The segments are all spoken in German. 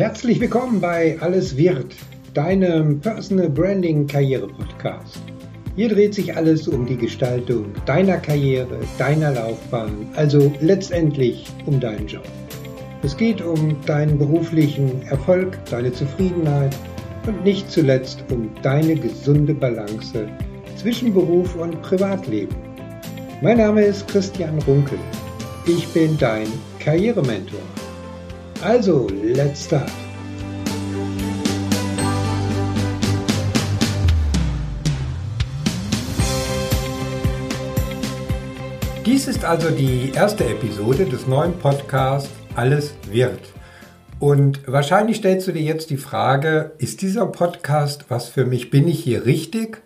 Herzlich willkommen bei Alles wird, deinem Personal Branding Karriere Podcast. Hier dreht sich alles um die Gestaltung deiner Karriere, deiner Laufbahn, also letztendlich um deinen Job. Es geht um deinen beruflichen Erfolg, deine Zufriedenheit und nicht zuletzt um deine gesunde Balance zwischen Beruf und Privatleben. Mein Name ist Christian Runkel. Ich bin dein Karrierementor. Also, let's start. Dies ist also die erste Episode des neuen Podcasts Alles wird. Und wahrscheinlich stellst du dir jetzt die Frage, ist dieser Podcast was für mich? Bin ich hier richtig?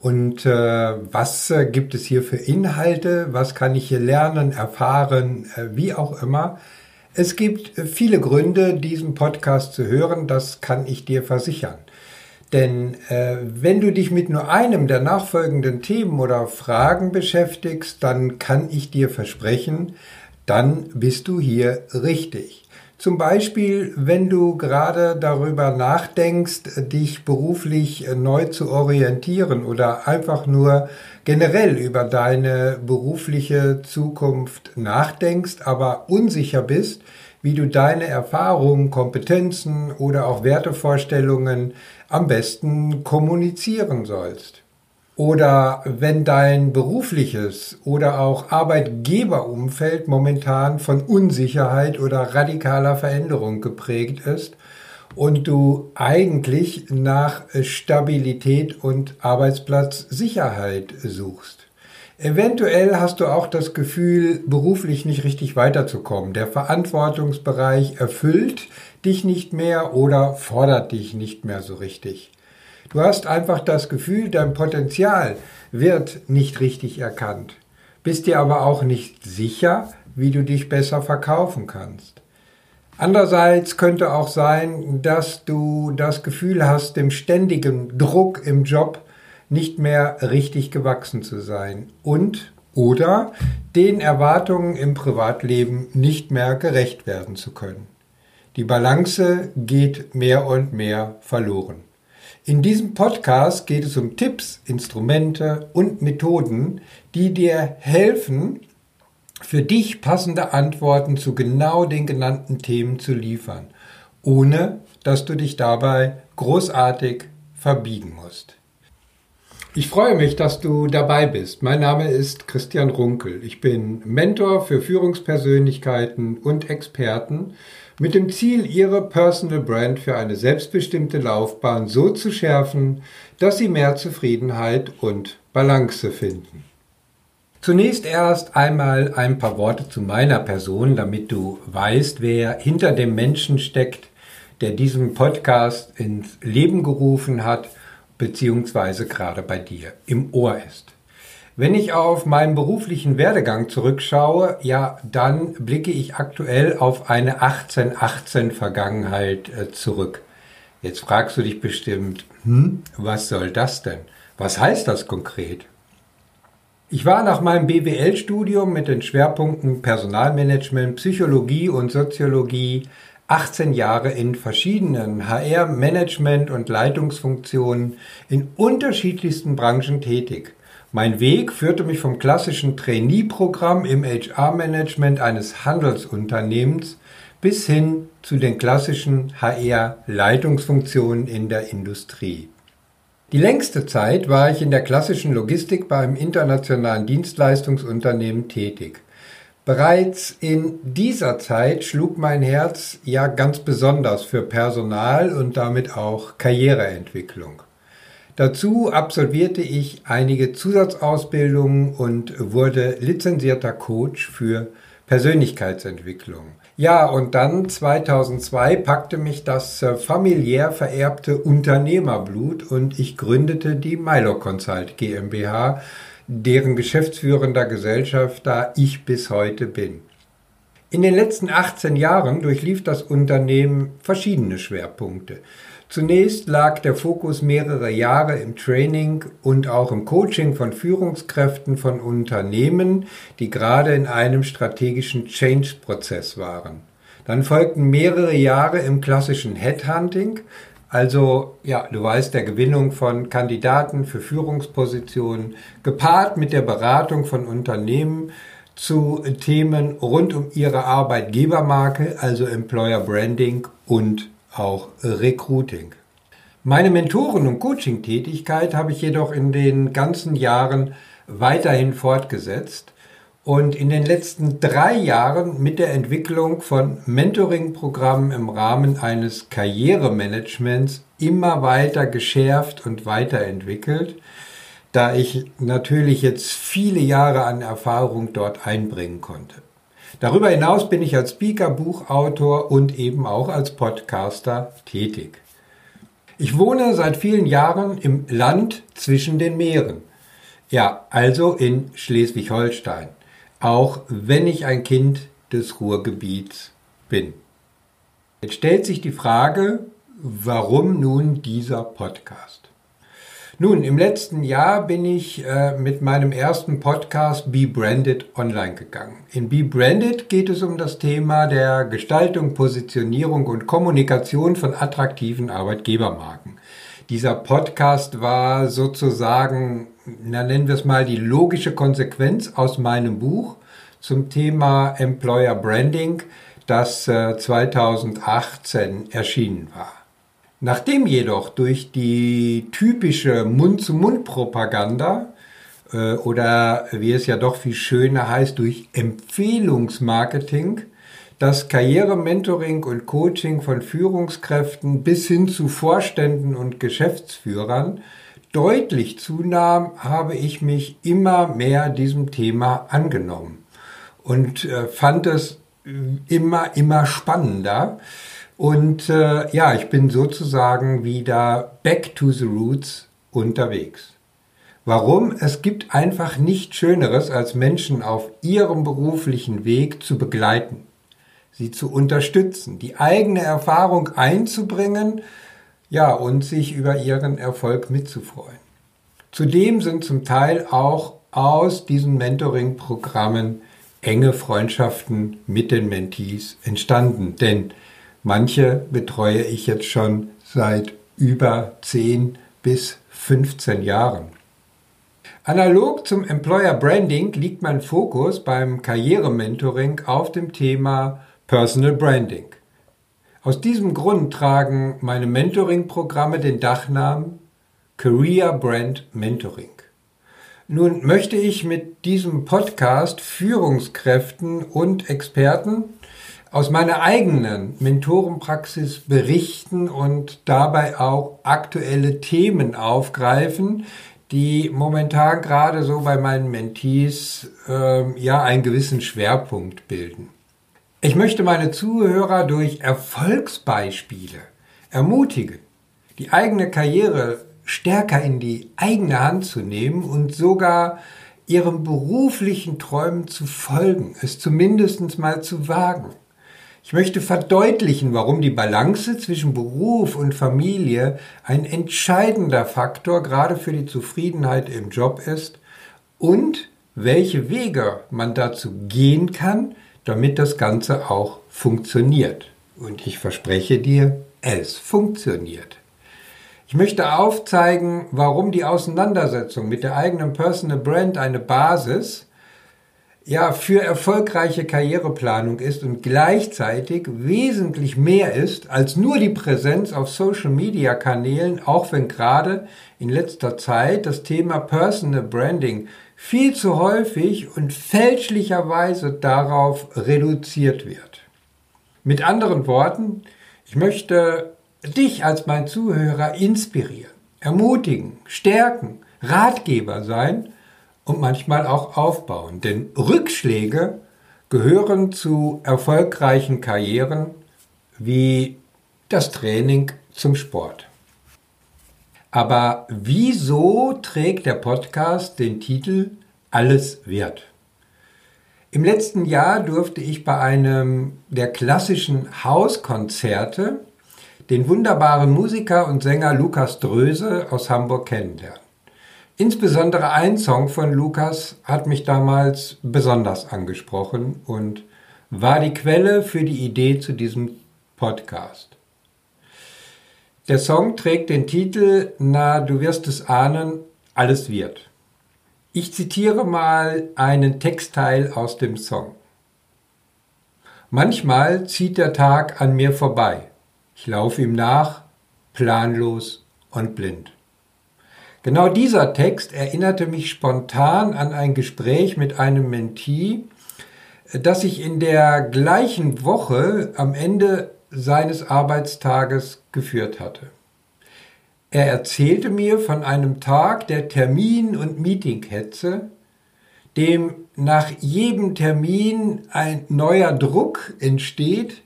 Und äh, was äh, gibt es hier für Inhalte? Was kann ich hier lernen, erfahren, äh, wie auch immer? Es gibt viele Gründe, diesen Podcast zu hören, das kann ich dir versichern. Denn äh, wenn du dich mit nur einem der nachfolgenden Themen oder Fragen beschäftigst, dann kann ich dir versprechen, dann bist du hier richtig. Zum Beispiel, wenn du gerade darüber nachdenkst, dich beruflich neu zu orientieren oder einfach nur generell über deine berufliche Zukunft nachdenkst, aber unsicher bist, wie du deine Erfahrungen, Kompetenzen oder auch Wertevorstellungen am besten kommunizieren sollst. Oder wenn dein berufliches oder auch Arbeitgeberumfeld momentan von Unsicherheit oder radikaler Veränderung geprägt ist und du eigentlich nach Stabilität und Arbeitsplatzsicherheit suchst. Eventuell hast du auch das Gefühl, beruflich nicht richtig weiterzukommen. Der Verantwortungsbereich erfüllt dich nicht mehr oder fordert dich nicht mehr so richtig. Du hast einfach das Gefühl, dein Potenzial wird nicht richtig erkannt, bist dir aber auch nicht sicher, wie du dich besser verkaufen kannst. Andererseits könnte auch sein, dass du das Gefühl hast, dem ständigen Druck im Job nicht mehr richtig gewachsen zu sein und oder den Erwartungen im Privatleben nicht mehr gerecht werden zu können. Die Balance geht mehr und mehr verloren. In diesem Podcast geht es um Tipps, Instrumente und Methoden, die dir helfen, für dich passende Antworten zu genau den genannten Themen zu liefern, ohne dass du dich dabei großartig verbiegen musst. Ich freue mich, dass du dabei bist. Mein Name ist Christian Runkel. Ich bin Mentor für Führungspersönlichkeiten und Experten mit dem Ziel, ihre Personal Brand für eine selbstbestimmte Laufbahn so zu schärfen, dass sie mehr Zufriedenheit und Balance finden. Zunächst erst einmal ein paar Worte zu meiner Person, damit du weißt, wer hinter dem Menschen steckt, der diesen Podcast ins Leben gerufen hat, beziehungsweise gerade bei dir im Ohr ist. Wenn ich auf meinen beruflichen Werdegang zurückschaue, ja, dann blicke ich aktuell auf eine 1818 Vergangenheit äh, zurück. Jetzt fragst du dich bestimmt, hm, was soll das denn? Was heißt das konkret? Ich war nach meinem BWL-Studium mit den Schwerpunkten Personalmanagement, Psychologie und Soziologie 18 Jahre in verschiedenen HR-Management- und Leitungsfunktionen in unterschiedlichsten Branchen tätig. Mein Weg führte mich vom klassischen Trainee-Programm im HR-Management eines Handelsunternehmens bis hin zu den klassischen HR-Leitungsfunktionen in der Industrie. Die längste Zeit war ich in der klassischen Logistik beim internationalen Dienstleistungsunternehmen tätig. Bereits in dieser Zeit schlug mein Herz ja ganz besonders für Personal und damit auch Karriereentwicklung. Dazu absolvierte ich einige Zusatzausbildungen und wurde lizenzierter Coach für Persönlichkeitsentwicklung. Ja, und dann 2002 packte mich das äh, familiär vererbte Unternehmerblut und ich gründete die Milo Consult GmbH, deren geschäftsführender Gesellschafter ich bis heute bin. In den letzten 18 Jahren durchlief das Unternehmen verschiedene Schwerpunkte. Zunächst lag der Fokus mehrere Jahre im Training und auch im Coaching von Führungskräften von Unternehmen, die gerade in einem strategischen Change-Prozess waren. Dann folgten mehrere Jahre im klassischen Headhunting, also ja, du weißt, der Gewinnung von Kandidaten für Führungspositionen, gepaart mit der Beratung von Unternehmen zu Themen rund um ihre Arbeitgebermarke, also Employer Branding und auch Recruiting. Meine Mentoren- und Coaching-Tätigkeit habe ich jedoch in den ganzen Jahren weiterhin fortgesetzt und in den letzten drei Jahren mit der Entwicklung von Mentoring-Programmen im Rahmen eines Karrieremanagements immer weiter geschärft und weiterentwickelt, da ich natürlich jetzt viele Jahre an Erfahrung dort einbringen konnte. Darüber hinaus bin ich als Speaker, Buchautor und eben auch als Podcaster tätig. Ich wohne seit vielen Jahren im Land zwischen den Meeren. Ja, also in Schleswig-Holstein auch wenn ich ein Kind des Ruhrgebiets bin. Jetzt stellt sich die Frage, warum nun dieser Podcast? Nun, im letzten Jahr bin ich äh, mit meinem ersten Podcast Be Branded online gegangen. In Be Branded geht es um das Thema der Gestaltung, Positionierung und Kommunikation von attraktiven Arbeitgebermarken. Dieser Podcast war sozusagen, na nennen wir es mal, die logische Konsequenz aus meinem Buch zum Thema Employer Branding, das 2018 äh, erschienen war. Nachdem jedoch durch die typische Mund-zu-Mund-Propaganda äh, oder wie es ja doch viel schöner heißt, durch Empfehlungsmarketing das Karrierementoring und Coaching von Führungskräften bis hin zu Vorständen und Geschäftsführern deutlich zunahm, habe ich mich immer mehr diesem Thema angenommen und äh, fand es immer, immer spannender. Und äh, ja, ich bin sozusagen wieder back to the roots unterwegs. Warum? Es gibt einfach nichts Schöneres, als Menschen auf ihrem beruflichen Weg zu begleiten sie zu unterstützen, die eigene Erfahrung einzubringen, ja, und sich über ihren Erfolg mitzufreuen. Zudem sind zum Teil auch aus diesen Mentoring-Programmen enge Freundschaften mit den Mentees entstanden, denn manche betreue ich jetzt schon seit über 10 bis 15 Jahren. Analog zum Employer Branding liegt mein Fokus beim Karrierementoring auf dem Thema Personal Branding. Aus diesem Grund tragen meine Mentoring-Programme den Dachnamen Career Brand Mentoring. Nun möchte ich mit diesem Podcast Führungskräften und Experten aus meiner eigenen Mentorenpraxis berichten und dabei auch aktuelle Themen aufgreifen, die momentan gerade so bei meinen Mentees äh, ja einen gewissen Schwerpunkt bilden. Ich möchte meine Zuhörer durch Erfolgsbeispiele ermutigen, die eigene Karriere stärker in die eigene Hand zu nehmen und sogar ihren beruflichen Träumen zu folgen, es zumindest mal zu wagen. Ich möchte verdeutlichen, warum die Balance zwischen Beruf und Familie ein entscheidender Faktor gerade für die Zufriedenheit im Job ist und welche Wege man dazu gehen kann, damit das Ganze auch funktioniert. Und ich verspreche dir, es funktioniert. Ich möchte aufzeigen, warum die Auseinandersetzung mit der eigenen Personal Brand eine Basis ja, für erfolgreiche Karriereplanung ist und gleichzeitig wesentlich mehr ist als nur die Präsenz auf Social Media Kanälen, auch wenn gerade in letzter Zeit das Thema Personal Branding viel zu häufig und fälschlicherweise darauf reduziert wird. Mit anderen Worten, ich möchte dich als mein Zuhörer inspirieren, ermutigen, stärken, Ratgeber sein und manchmal auch aufbauen. Denn Rückschläge gehören zu erfolgreichen Karrieren wie das Training zum Sport. Aber wieso trägt der Podcast den Titel Alles wert? Im letzten Jahr durfte ich bei einem der klassischen Hauskonzerte den wunderbaren Musiker und Sänger Lukas Dröse aus Hamburg kennenlernen. Insbesondere ein Song von Lukas hat mich damals besonders angesprochen und war die Quelle für die Idee zu diesem Podcast. Der Song trägt den Titel Na, du wirst es ahnen, alles wird. Ich zitiere mal einen Textteil aus dem Song. Manchmal zieht der Tag an mir vorbei. Ich laufe ihm nach, planlos und blind. Genau dieser Text erinnerte mich spontan an ein Gespräch mit einem Mentee, das ich in der gleichen Woche am Ende seines Arbeitstages geführt hatte. Er erzählte mir von einem Tag der Termin- und Meetinghetze, dem nach jedem Termin ein neuer Druck entsteht,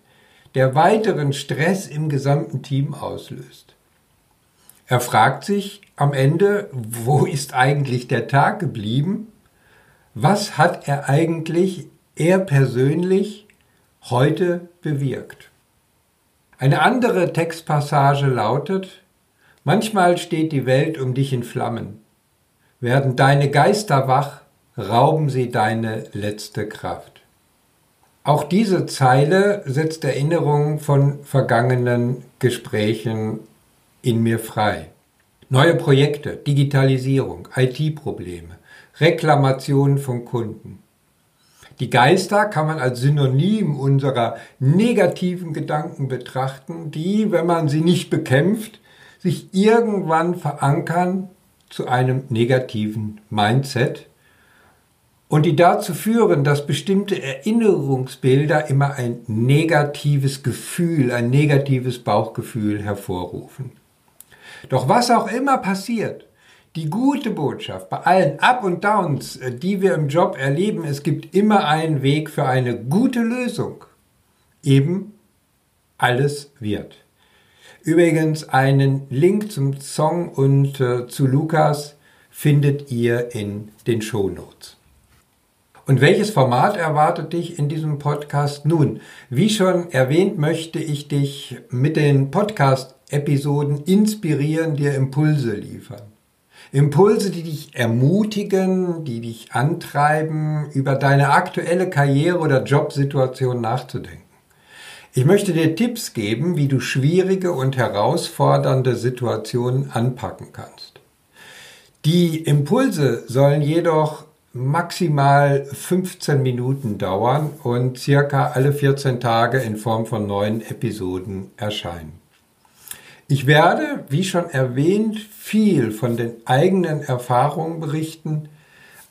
der weiteren Stress im gesamten Team auslöst. Er fragt sich am Ende, wo ist eigentlich der Tag geblieben? Was hat er eigentlich, er persönlich, heute bewirkt? Eine andere Textpassage lautet, Manchmal steht die Welt um dich in Flammen. Werden deine Geister wach, rauben sie deine letzte Kraft. Auch diese Zeile setzt Erinnerungen von vergangenen Gesprächen in mir frei. Neue Projekte, Digitalisierung, IT-Probleme, Reklamationen von Kunden. Die Geister kann man als Synonym unserer negativen Gedanken betrachten, die, wenn man sie nicht bekämpft, sich irgendwann verankern zu einem negativen Mindset und die dazu führen, dass bestimmte Erinnerungsbilder immer ein negatives Gefühl, ein negatives Bauchgefühl hervorrufen. Doch was auch immer passiert, die gute Botschaft bei allen Up und Downs, äh, die wir im Job erleben, es gibt immer einen Weg für eine gute Lösung. Eben alles wird. Übrigens einen Link zum Song und äh, zu Lukas findet ihr in den Show Notes. Und welches Format erwartet dich in diesem Podcast? Nun, wie schon erwähnt, möchte ich dich mit den Podcast-Episoden inspirieren, dir Impulse liefern. Impulse, die dich ermutigen, die dich antreiben, über deine aktuelle Karriere oder Jobsituation nachzudenken. Ich möchte dir Tipps geben, wie du schwierige und herausfordernde Situationen anpacken kannst. Die Impulse sollen jedoch maximal 15 Minuten dauern und circa alle 14 Tage in Form von neuen Episoden erscheinen. Ich werde, wie schon erwähnt, viel von den eigenen Erfahrungen berichten,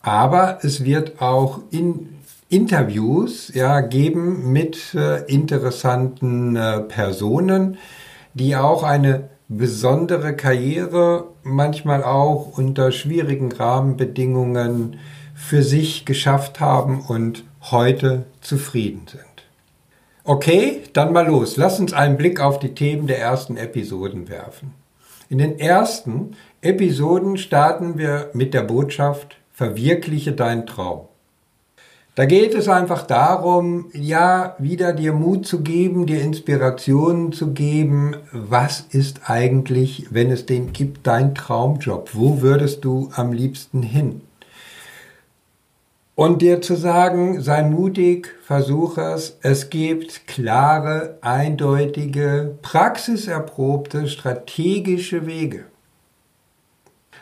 aber es wird auch in Interviews ja, geben mit äh, interessanten äh, Personen, die auch eine besondere Karriere, manchmal auch unter schwierigen Rahmenbedingungen für sich geschafft haben und heute zufrieden sind. Okay, dann mal los. Lass uns einen Blick auf die Themen der ersten Episoden werfen. In den ersten Episoden starten wir mit der Botschaft, verwirkliche deinen Traum. Da geht es einfach darum, ja, wieder dir Mut zu geben, dir Inspirationen zu geben. Was ist eigentlich, wenn es den gibt, dein Traumjob? Wo würdest du am liebsten hin? Und dir zu sagen, sei mutig, versuch es. Es gibt klare, eindeutige, praxiserprobte, strategische Wege.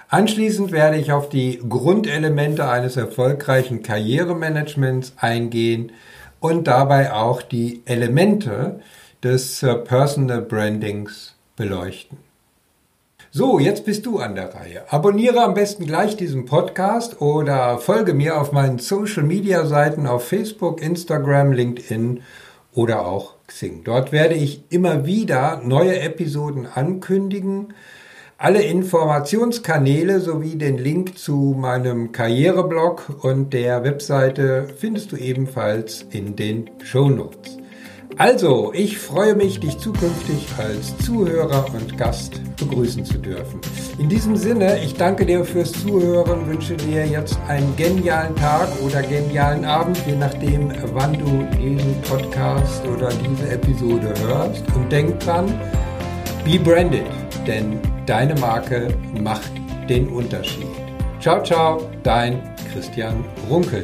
Anschließend werde ich auf die Grundelemente eines erfolgreichen Karrieremanagements eingehen und dabei auch die Elemente des äh, Personal Brandings beleuchten. So, jetzt bist du an der Reihe. Abonniere am besten gleich diesen Podcast oder folge mir auf meinen Social Media Seiten auf Facebook, Instagram, LinkedIn oder auch Xing. Dort werde ich immer wieder neue Episoden ankündigen alle Informationskanäle sowie den Link zu meinem Karriereblog und der Webseite findest du ebenfalls in den Show Notes. Also, ich freue mich, dich zukünftig als Zuhörer und Gast begrüßen zu dürfen. In diesem Sinne, ich danke dir fürs Zuhören, wünsche dir jetzt einen genialen Tag oder genialen Abend, je nachdem, wann du diesen Podcast oder diese Episode hörst. Und denk dran, be branded, denn Deine Marke macht den Unterschied. Ciao, ciao, dein Christian Runkel.